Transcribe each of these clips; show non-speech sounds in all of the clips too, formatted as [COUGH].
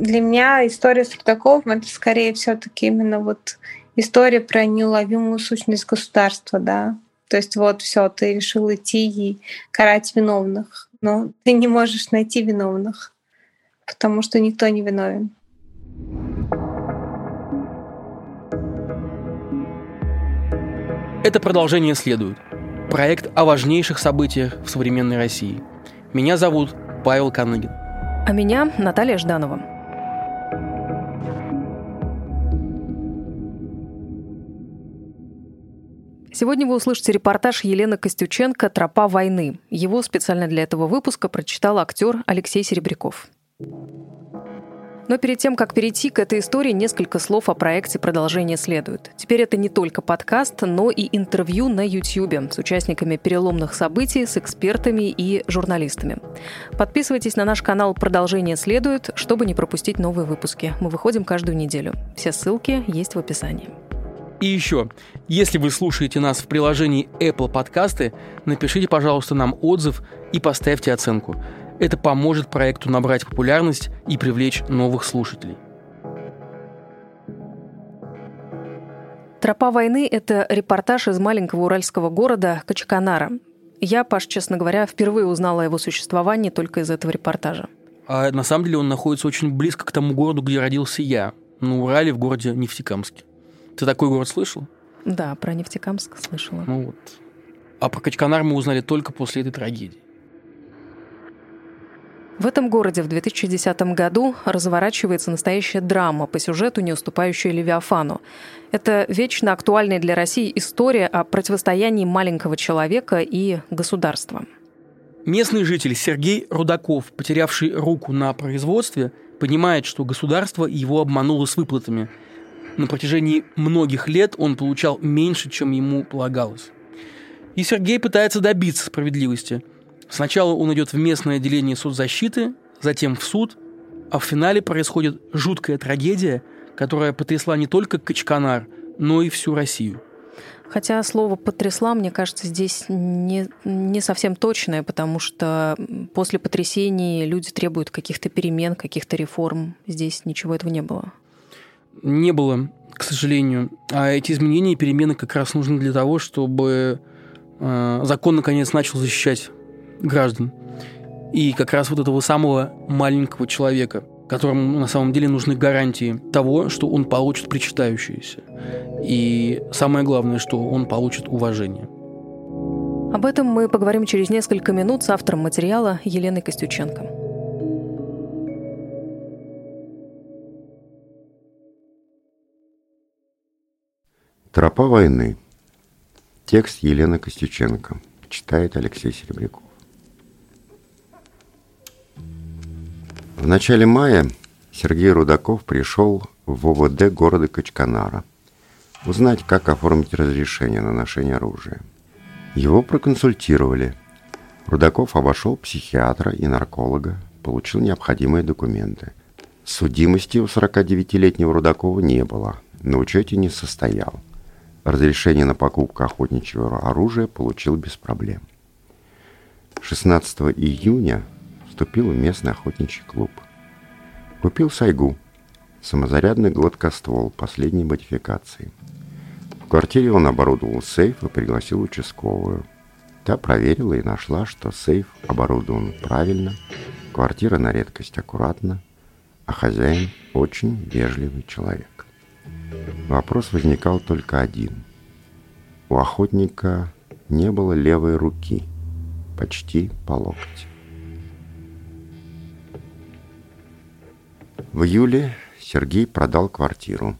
для меня история с Рудаковым — это скорее все таки именно вот история про неуловимую сущность государства, да. То есть вот все, ты решил идти и карать виновных, но ты не можешь найти виновных, потому что никто не виновен. Это продолжение следует. Проект о важнейших событиях в современной России. Меня зовут Павел Каныгин. А меня Наталья Жданова. Сегодня вы услышите репортаж Елены Костюченко «Тропа войны». Его специально для этого выпуска прочитал актер Алексей Серебряков. Но перед тем, как перейти к этой истории, несколько слов о проекте «Продолжение следует». Теперь это не только подкаст, но и интервью на YouTube с участниками переломных событий, с экспертами и журналистами. Подписывайтесь на наш канал «Продолжение следует», чтобы не пропустить новые выпуски. Мы выходим каждую неделю. Все ссылки есть в описании. И еще, если вы слушаете нас в приложении Apple Подкасты, напишите, пожалуйста, нам отзыв и поставьте оценку – это поможет проекту набрать популярность и привлечь новых слушателей. «Тропа войны» — это репортаж из маленького уральского города Качканара. Я, Паш, честно говоря, впервые узнала о его существовании только из этого репортажа. А на самом деле он находится очень близко к тому городу, где родился я, на Урале, в городе Нефтекамске. Ты такой город слышал? Да, про Нефтекамск слышала. Ну вот. А про Качканар мы узнали только после этой трагедии. В этом городе в 2010 году разворачивается настоящая драма по сюжету, не уступающая Левиафану. Это вечно актуальная для России история о противостоянии маленького человека и государства. Местный житель Сергей Рудаков, потерявший руку на производстве, понимает, что государство его обмануло с выплатами. На протяжении многих лет он получал меньше, чем ему полагалось. И Сергей пытается добиться справедливости – Сначала он идет в местное отделение соцзащиты, затем в суд, а в финале происходит жуткая трагедия, которая потрясла не только Качканар, но и всю Россию. Хотя слово «потрясла», мне кажется, здесь не, не совсем точное, потому что после потрясений люди требуют каких-то перемен, каких-то реформ. Здесь ничего этого не было. Не было, к сожалению. А эти изменения и перемены как раз нужны для того, чтобы э, закон наконец начал защищать граждан. И как раз вот этого самого маленького человека, которому на самом деле нужны гарантии того, что он получит причитающееся. И самое главное, что он получит уважение. Об этом мы поговорим через несколько минут с автором материала Еленой Костюченко. Тропа войны. Текст Елены Костюченко. Читает Алексей Серебряков. В начале мая Сергей Рудаков пришел в ОВД города Качканара узнать, как оформить разрешение на ношение оружия. Его проконсультировали. Рудаков обошел психиатра и нарколога, получил необходимые документы. Судимости у 49-летнего Рудакова не было, на учете не состоял. Разрешение на покупку охотничьего оружия получил без проблем. 16 июня вступил в местный охотничий клуб. Купил сайгу, самозарядный гладкоствол последней модификации. В квартире он оборудовал сейф и пригласил участковую. Та проверила и нашла, что сейф оборудован правильно, квартира на редкость аккуратна, а хозяин очень вежливый человек. Вопрос возникал только один. У охотника не было левой руки, почти по локоть. В июле Сергей продал квартиру.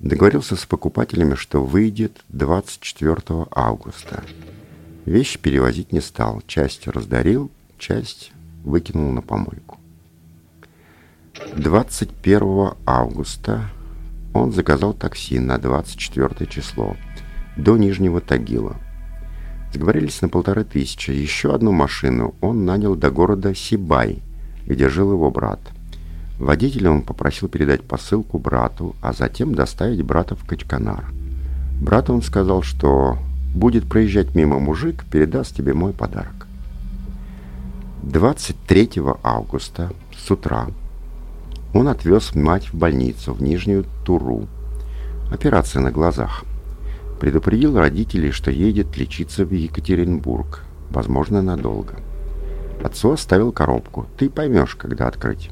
Договорился с покупателями, что выйдет 24 августа. Вещи перевозить не стал. Часть раздарил, часть выкинул на помойку. 21 августа он заказал такси на 24 число до Нижнего Тагила. Сговорились на полторы тысячи. Еще одну машину он нанял до города Сибай, где жил его брат – Водителя он попросил передать посылку брату, а затем доставить брата в Качканар. Брату он сказал, что будет проезжать мимо мужик, передаст тебе мой подарок. 23 августа с утра Он отвез мать в больницу, в Нижнюю Туру. Операция на глазах. Предупредил родителей, что едет лечиться в Екатеринбург, возможно, надолго. Отцу оставил коробку. Ты поймешь, когда открыть.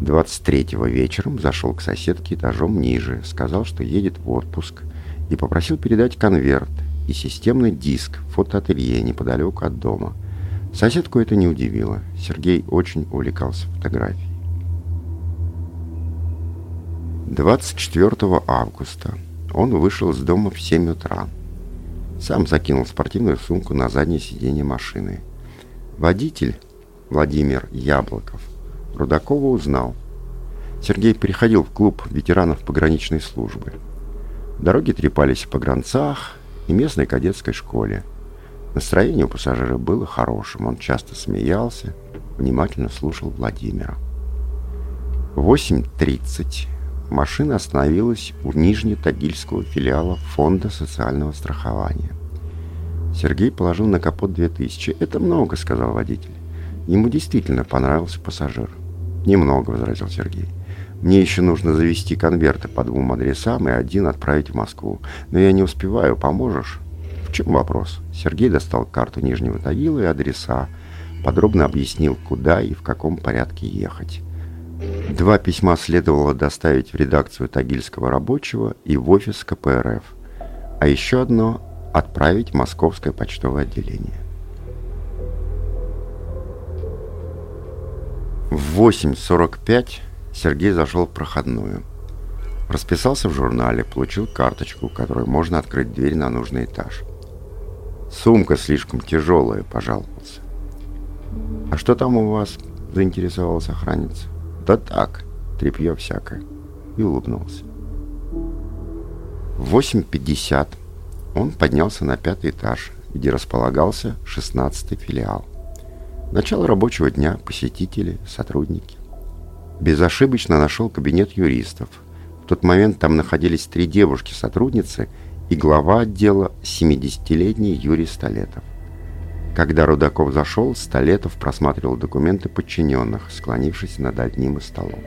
23-го вечером зашел к соседке этажом ниже, сказал, что едет в отпуск, и попросил передать конверт и системный диск в фотоателье неподалеку от дома. Соседку это не удивило. Сергей очень увлекался фотографией. 24 августа он вышел из дома в 7 утра. Сам закинул спортивную сумку на заднее сиденье машины. Водитель, Владимир Яблоков, Рудакова узнал. Сергей переходил в клуб ветеранов пограничной службы. Дороги трепались в погранцах и местной кадетской школе. Настроение у пассажира было хорошим. Он часто смеялся, внимательно слушал Владимира. В 8.30 машина остановилась у Нижнетагильского филиала Фонда социального страхования. Сергей положил на капот 2000. «Это много», — сказал водитель. Ему действительно понравился пассажир. «Немного», — возразил Сергей. «Мне еще нужно завести конверты по двум адресам и один отправить в Москву. Но я не успеваю. Поможешь?» «В чем вопрос?» Сергей достал карту Нижнего Тагила и адреса. Подробно объяснил, куда и в каком порядке ехать. Два письма следовало доставить в редакцию Тагильского рабочего и в офис КПРФ. А еще одно – отправить в Московское почтовое отделение. В 8.45 Сергей зашел в проходную. Расписался в журнале, получил карточку, которой можно открыть дверь на нужный этаж. Сумка слишком тяжелая, пожаловался. «А что там у вас?» – заинтересовался охранница. «Да так, тряпье всякое». И улыбнулся. В 8.50 он поднялся на пятый этаж, где располагался 16-й филиал. Начало рабочего дня, посетители, сотрудники. Безошибочно нашел кабинет юристов. В тот момент там находились три девушки-сотрудницы и глава отдела 70-летний Юрий Столетов. Когда Рудаков зашел, Столетов просматривал документы подчиненных, склонившись над одним из столов.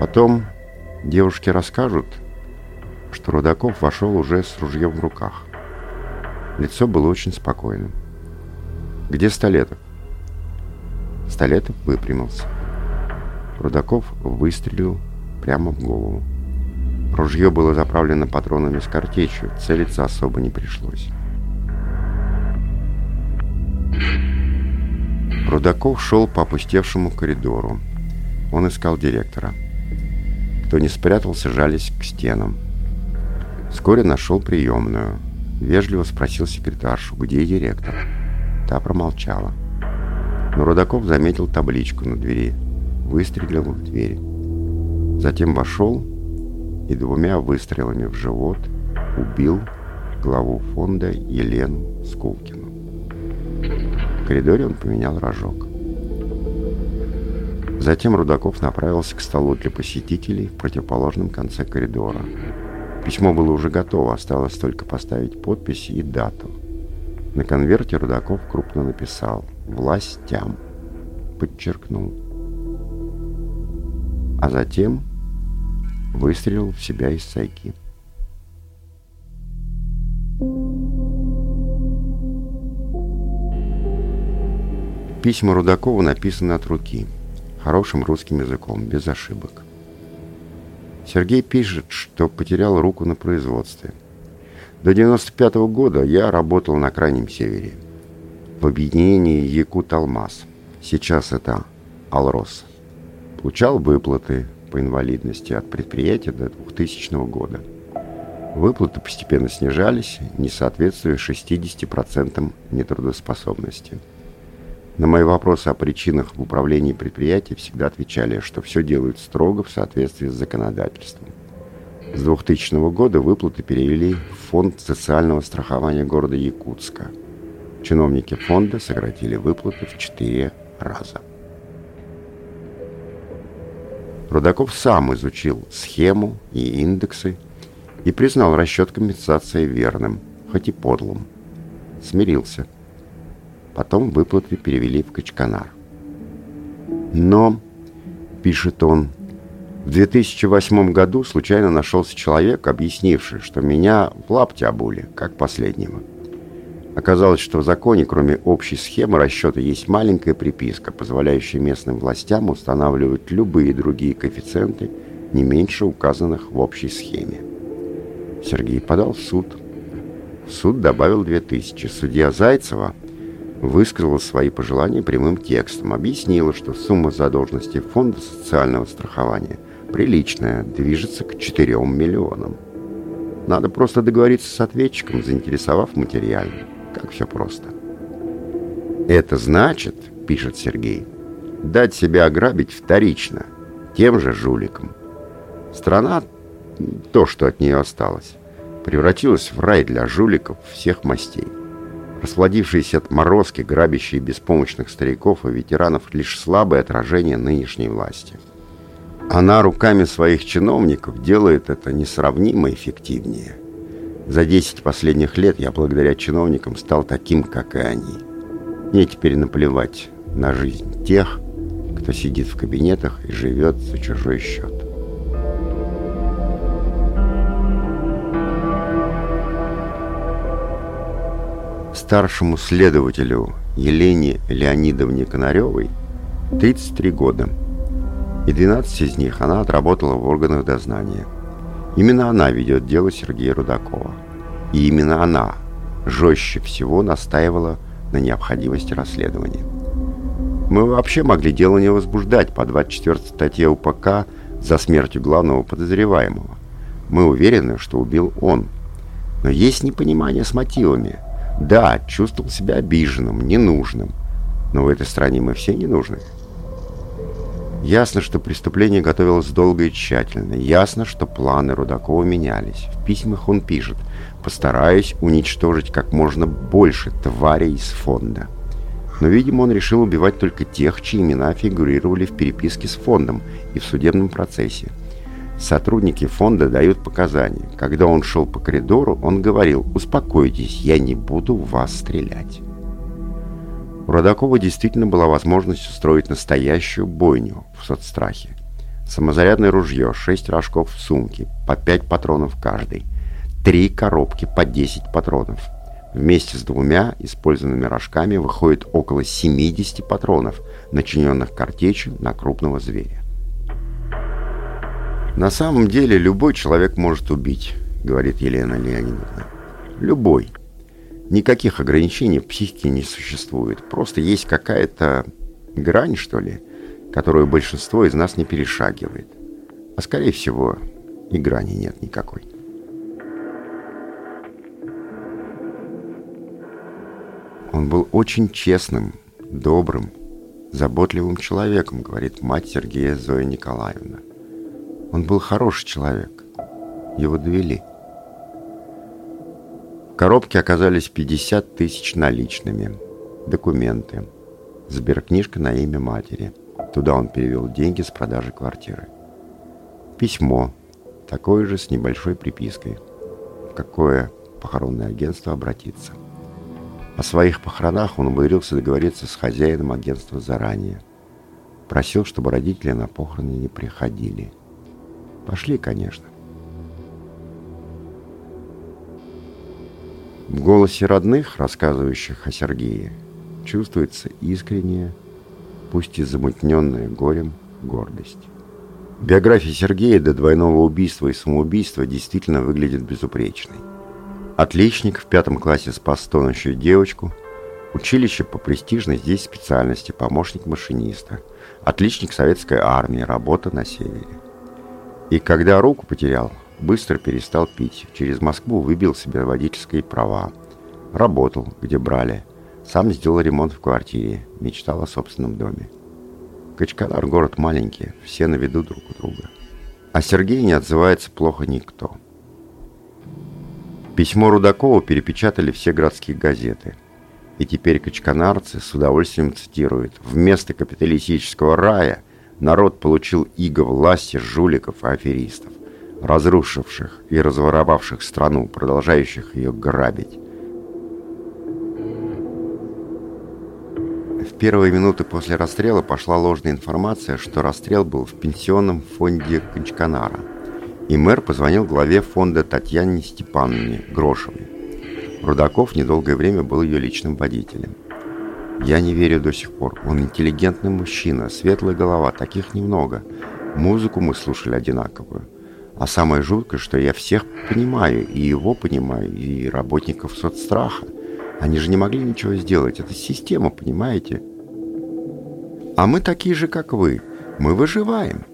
Потом девушки расскажут, что Рудаков вошел уже с ружьем в руках. Лицо было очень спокойным. «Где Столетов?» Столетов выпрямился. Рудаков выстрелил прямо в голову. Ружье было заправлено патронами с картечью, целиться особо не пришлось. Рудаков шел по опустевшему коридору. Он искал директора. Кто не спрятался, жались к стенам. Вскоре нашел приемную. Вежливо спросил секретаршу, где директор. Та промолчала. Но Рудаков заметил табличку на двери. Выстрелил в дверь. Затем вошел и двумя выстрелами в живот убил главу фонда Елену Скулкину. Коридоре он поменял рожок. Затем Рудаков направился к столу для посетителей в противоположном конце коридора. Письмо было уже готово, осталось только поставить подпись и дату – на конверте Рудаков крупно написал «Властям». Подчеркнул. А затем выстрелил в себя из сайки. Письма Рудакова написаны от руки, хорошим русским языком, без ошибок. Сергей пишет, что потерял руку на производстве – до 95 -го года я работал на Крайнем Севере, в объединении Якут-Алмаз. Сейчас это Алрос. Получал выплаты по инвалидности от предприятия до 2000 года. Выплаты постепенно снижались, не соответствуя 60% нетрудоспособности. На мои вопросы о причинах в управлении предприятия всегда отвечали, что все делают строго в соответствии с законодательством. С 2000 года выплаты перевели в фонд социального страхования города Якутска. Чиновники фонда сократили выплаты в 4 раза. Рудаков сам изучил схему и индексы и признал расчет компенсации верным, хоть и подлым. Смирился. Потом выплаты перевели в Качканар. Но Пишет он, в 2008 году случайно нашелся человек, объяснивший, что меня в лапте обули, как последнего. Оказалось, что в законе, кроме общей схемы расчета, есть маленькая приписка, позволяющая местным властям устанавливать любые другие коэффициенты, не меньше указанных в общей схеме. Сергей подал в суд. Суд добавил 2000. Судья Зайцева высказала свои пожелания прямым текстом, объяснила, что сумма задолженности Фонда социального страхования – приличная, движется к 4 миллионам. Надо просто договориться с ответчиком, заинтересовав материально. Как все просто. Это значит, пишет Сергей, дать себя ограбить вторично, тем же жуликам. Страна, то, что от нее осталось, превратилась в рай для жуликов всех мастей. Расплодившиеся отморозки, грабящие беспомощных стариков и ветеранов лишь слабое отражение нынешней власти – она руками своих чиновников делает это несравнимо эффективнее. За 10 последних лет я благодаря чиновникам стал таким, как и они. Мне теперь наплевать на жизнь тех, кто сидит в кабинетах и живет за чужой счет. Старшему следователю Елене Леонидовне Конаревой 33 года – и 12 из них она отработала в органах дознания. Именно она ведет дело Сергея Рудакова. И именно она жестче всего настаивала на необходимости расследования. Мы вообще могли дело не возбуждать по 24 статье УПК за смертью главного подозреваемого. Мы уверены, что убил он. Но есть непонимание с мотивами. Да, чувствовал себя обиженным, ненужным. Но в этой стране мы все не нужны. Ясно, что преступление готовилось долго и тщательно. Ясно, что планы Рудакова менялись. В письмах он пишет «Постараюсь уничтожить как можно больше тварей из фонда». Но, видимо, он решил убивать только тех, чьи имена фигурировали в переписке с фондом и в судебном процессе. Сотрудники фонда дают показания. Когда он шел по коридору, он говорил «Успокойтесь, я не буду вас стрелять». У Родакова действительно была возможность устроить настоящую бойню в соцстрахе. Самозарядное ружье, 6 рожков в сумке, по 5 патронов каждый, три коробки по 10 патронов. Вместе с двумя использованными рожками выходит около 70 патронов, начиненных картечью на крупного зверя. «На самом деле любой человек может убить», — говорит Елена Леонидовна. «Любой». Никаких ограничений в психике не существует. Просто есть какая-то грань, что ли, которую большинство из нас не перешагивает. А скорее всего, и грани нет никакой. Он был очень честным, добрым, заботливым человеком, говорит мать Сергея Зоя Николаевна. Он был хороший человек. Его довели. В коробке оказались 50 тысяч наличными, документы, сберкнижка на имя матери. Туда он перевел деньги с продажи квартиры. Письмо, такое же с небольшой припиской. В какое похоронное агентство обратиться. О своих похоронах он умудрился договориться с хозяином агентства заранее. Просил, чтобы родители на похороны не приходили. Пошли, конечно. В голосе родных, рассказывающих о Сергее, чувствуется искренняя, пусть и замутненная горем, гордость. Биография Сергея до двойного убийства и самоубийства действительно выглядит безупречной. Отличник в пятом классе спас тонущую девочку, училище по престижной здесь специальности помощник машиниста, отличник советской армии, работа на севере. И когда руку потерял, Быстро перестал пить. Через Москву выбил себе водительские права. Работал, где брали. Сам сделал ремонт в квартире. Мечтал о собственном доме. Качканар город маленький, все на виду друг у друга. А Сергей не отзывается плохо никто. Письмо Рудакова перепечатали все городские газеты. И теперь качканарцы с удовольствием цитируют «Вместо капиталистического рая народ получил иго власти жуликов и аферистов разрушивших и разворовавших страну, продолжающих ее грабить. В первые минуты после расстрела пошла ложная информация, что расстрел был в пенсионном фонде Кончканара. И мэр позвонил главе фонда Татьяне Степановне Грошевой. Рудаков недолгое время был ее личным водителем. Я не верю до сих пор. Он интеллигентный мужчина, светлая голова, таких немного. Музыку мы слушали одинаковую. А самое жуткое, что я всех понимаю, и его понимаю, и работников соцстраха. Они же не могли ничего сделать. Это система, понимаете? А мы такие же, как вы. Мы выживаем.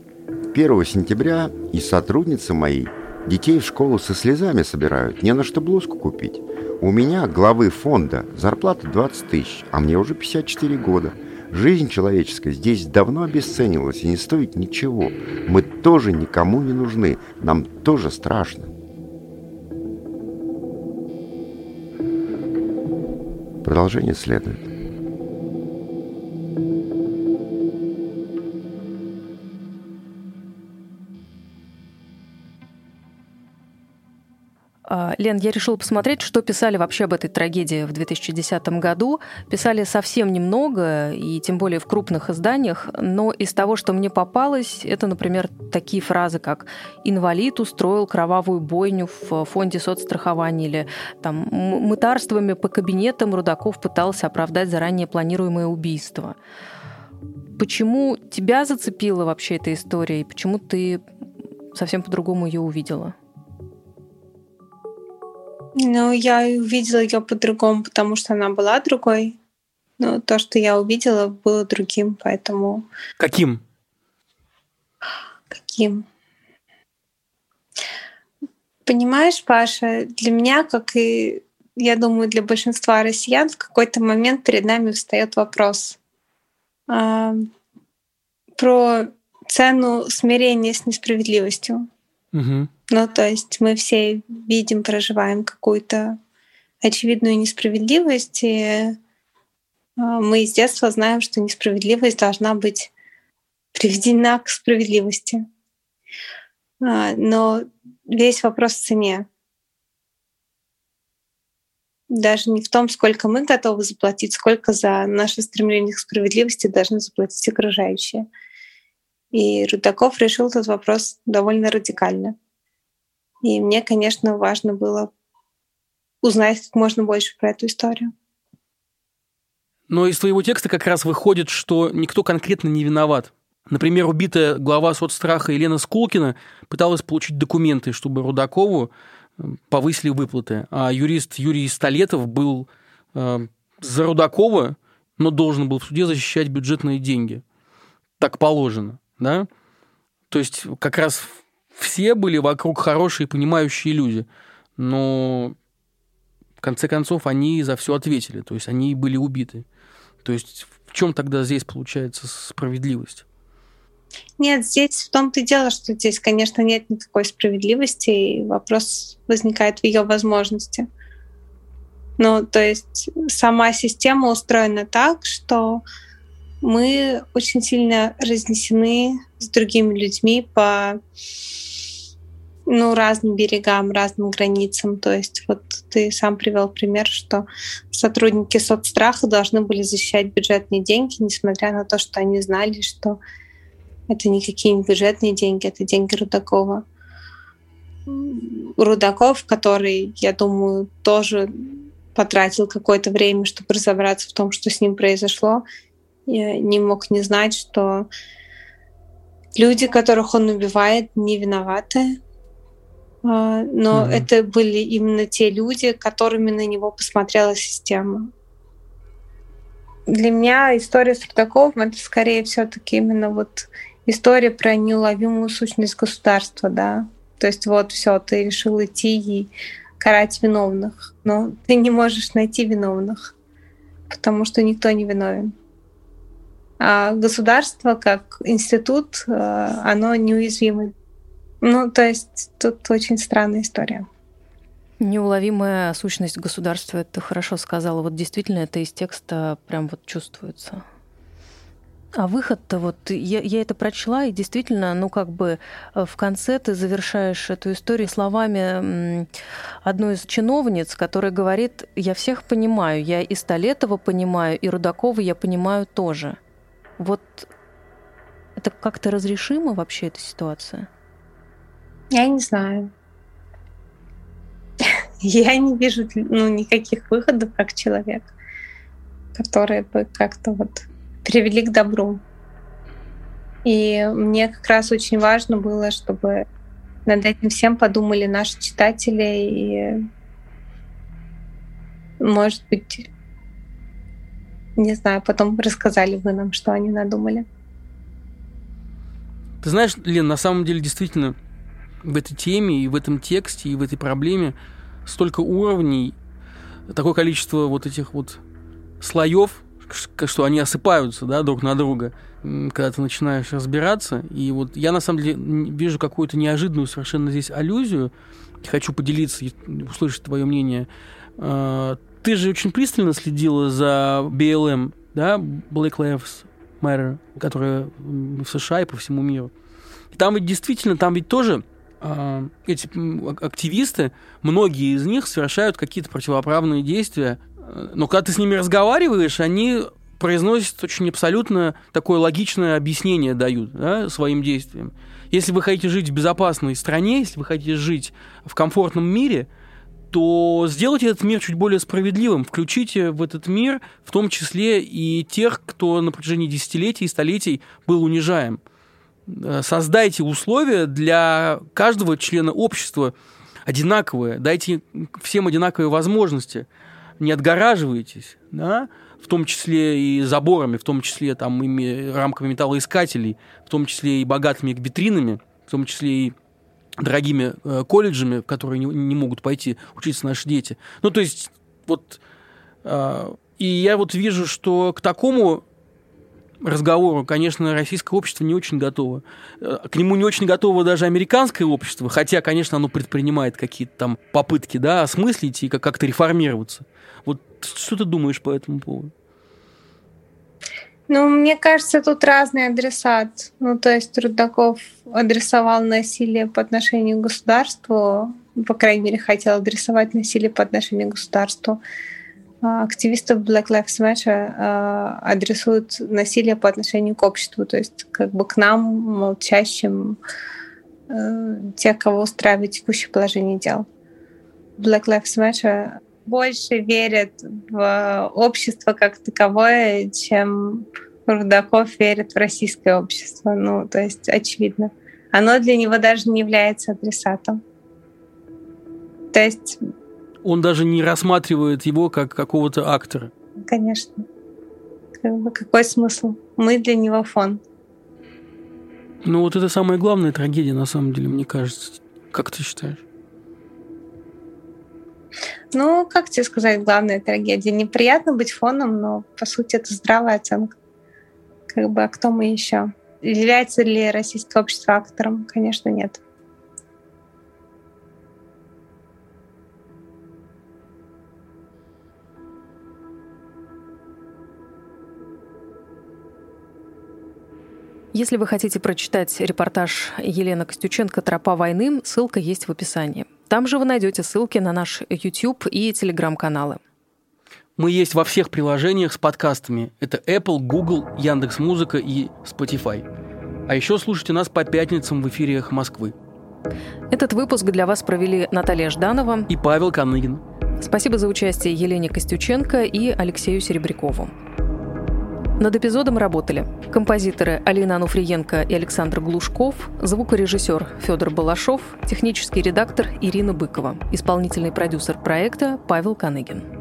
1 сентября и сотрудницы мои детей в школу со слезами собирают. Не на что блузку купить. У меня, главы фонда, зарплата 20 тысяч, а мне уже 54 года. Жизнь человеческая здесь давно обесценилась и не стоит ничего. Мы тоже никому не нужны. Нам тоже страшно. Продолжение следует. Лен, я решила посмотреть, что писали вообще об этой трагедии в 2010 году. Писали совсем немного, и тем более в крупных изданиях, но из того, что мне попалось, это, например, такие фразы, как «инвалид устроил кровавую бойню в фонде соцстрахования» или там «мытарствами по кабинетам Рудаков пытался оправдать заранее планируемое убийство». Почему тебя зацепила вообще эта история, и почему ты совсем по-другому ее увидела? Ну, я увидела ее по-другому, потому что она была другой. Но то, что я увидела, было другим, поэтому... Каким? Каким? Понимаешь, Паша, для меня, как и, я думаю, для большинства россиян, в какой-то момент перед нами встает вопрос э, про цену смирения с несправедливостью. Угу. Ну, то есть мы все видим, проживаем какую-то очевидную несправедливость, и а, мы с детства знаем, что несправедливость должна быть приведена к справедливости. А, но весь вопрос в цене. Даже не в том, сколько мы готовы заплатить, сколько за наше стремление к справедливости должны заплатить окружающие. И Рудаков решил этот вопрос довольно радикально. И мне, конечно, важно было узнать как можно больше про эту историю. Но из твоего текста как раз выходит, что никто конкретно не виноват. Например, убитая глава соцстраха Елена Скулкина пыталась получить документы, чтобы Рудакову э, повысили выплаты. А юрист Юрий Столетов был э, за Рудакова, но должен был в суде защищать бюджетные деньги. Так положено да? То есть как раз все были вокруг хорошие, понимающие люди, но в конце концов они за все ответили, то есть они были убиты. То есть в чем тогда здесь получается справедливость? Нет, здесь в том-то и дело, что здесь, конечно, нет никакой справедливости, и вопрос возникает в ее возможности. Ну, то есть сама система устроена так, что мы очень сильно разнесены с другими людьми по ну, разным берегам, разным границам. То есть вот ты сам привел пример, что сотрудники соцстраха должны были защищать бюджетные деньги, несмотря на то, что они знали, что это не бюджетные деньги, это деньги Рудакова. Рудаков, который, я думаю, тоже потратил какое-то время, чтобы разобраться в том, что с ним произошло, я не мог не знать, что люди, которых он убивает, не виноваты. А, но mm-hmm. это были именно те люди, которыми на него посмотрела система. Для меня история с Рудаковым это скорее все-таки именно вот история про неуловимую сущность государства, да. То есть вот все, ты решил идти и карать виновных, но ты не можешь найти виновных, потому что никто не виновен. А государство как институт, э, оно неуязвимо. Ну, то есть тут очень странная история. Неуловимая сущность государства, это хорошо сказала. Вот действительно это из текста прям вот чувствуется. А выход-то вот, я, я это прочла, и действительно, ну как бы э, в конце ты завершаешь эту историю словами одной из чиновниц, которая говорит, я всех понимаю, я и Столетова понимаю, и Рудакова я понимаю тоже. Вот это как-то разрешимо вообще эта ситуация? Я не знаю. [LAUGHS] Я не вижу ну, никаких выходов как человек, которые бы как-то вот привели к добру. И мне как раз очень важно было, чтобы над этим всем подумали наши читатели и, может быть, не знаю, потом рассказали вы нам, что они надумали. Ты знаешь, Лен, на самом деле действительно в этой теме и в этом тексте и в этой проблеме столько уровней, такое количество вот этих вот слоев, что они осыпаются да, друг на друга, когда ты начинаешь разбираться. И вот я на самом деле вижу какую-то неожиданную совершенно здесь аллюзию. Хочу поделиться, услышать твое мнение. Ты же очень пристально следила за BLM, да, Black Lives Matter, которая в США и по всему миру. Там ведь действительно, там ведь тоже э, эти активисты, многие из них совершают какие-то противоправные действия, но когда ты с ними разговариваешь, они произносят очень абсолютно такое логичное объяснение дают да, своим действиям. Если вы хотите жить в безопасной стране, если вы хотите жить в комфортном мире, то сделайте этот мир чуть более справедливым. Включите в этот мир в том числе и тех, кто на протяжении десятилетий и столетий был унижаем. Э, создайте условия для каждого члена общества одинаковые, дайте всем одинаковые возможности – не отгораживаетесь, да, в том числе и заборами, в том числе там ими рамками металлоискателей, в том числе и богатыми витринами, в том числе и дорогими э, колледжами, в которые не, не могут пойти учиться наши дети. Ну, то есть, вот, э, и я вот вижу, что к такому разговору, конечно, российское общество не очень готово. Э, к нему не очень готово даже американское общество, хотя, конечно, оно предпринимает какие-то там попытки, да, осмыслить и как-то реформироваться. Вот что ты думаешь по этому поводу? Ну, мне кажется, тут разный адресат. Ну, то есть Рудаков адресовал насилие по отношению к государству, по крайней мере, хотел адресовать насилие по отношению к государству. А, активистов Black Lives Matter а, адресуют насилие по отношению к обществу, то есть как бы к нам, молчащим, э, тех, кого устраивает текущее положение дел. Black Lives Matter больше верят в общество как таковое, чем Рудаков верит в российское общество. Ну, то есть очевидно. Оно для него даже не является адресатом. То есть он даже не рассматривает его как какого-то актора. Конечно. Как бы какой смысл? Мы для него фон. Ну вот это самая главная трагедия, на самом деле, мне кажется. Как ты считаешь? Ну, как тебе сказать, главная трагедия? Неприятно быть фоном, но по сути это здравая оценка. Как бы, а кто мы еще? Является ли российское общество актором? Конечно, нет. Если вы хотите прочитать репортаж Елены Костюченко «Тропа войны», ссылка есть в описании. Там же вы найдете ссылки на наш YouTube и Telegram-каналы. Мы есть во всех приложениях с подкастами. Это Apple, Google, Яндекс.Музыка и Spotify. А еще слушайте нас по пятницам в эфире «Эхо Москвы». Этот выпуск для вас провели Наталья Жданова и Павел Каныгин. Спасибо за участие Елене Костюченко и Алексею Серебрякову. Над эпизодом работали композиторы Алина Ануфриенко и Александр Глушков, звукорежиссер Федор Балашов, технический редактор Ирина Быкова, исполнительный продюсер проекта Павел Каныгин.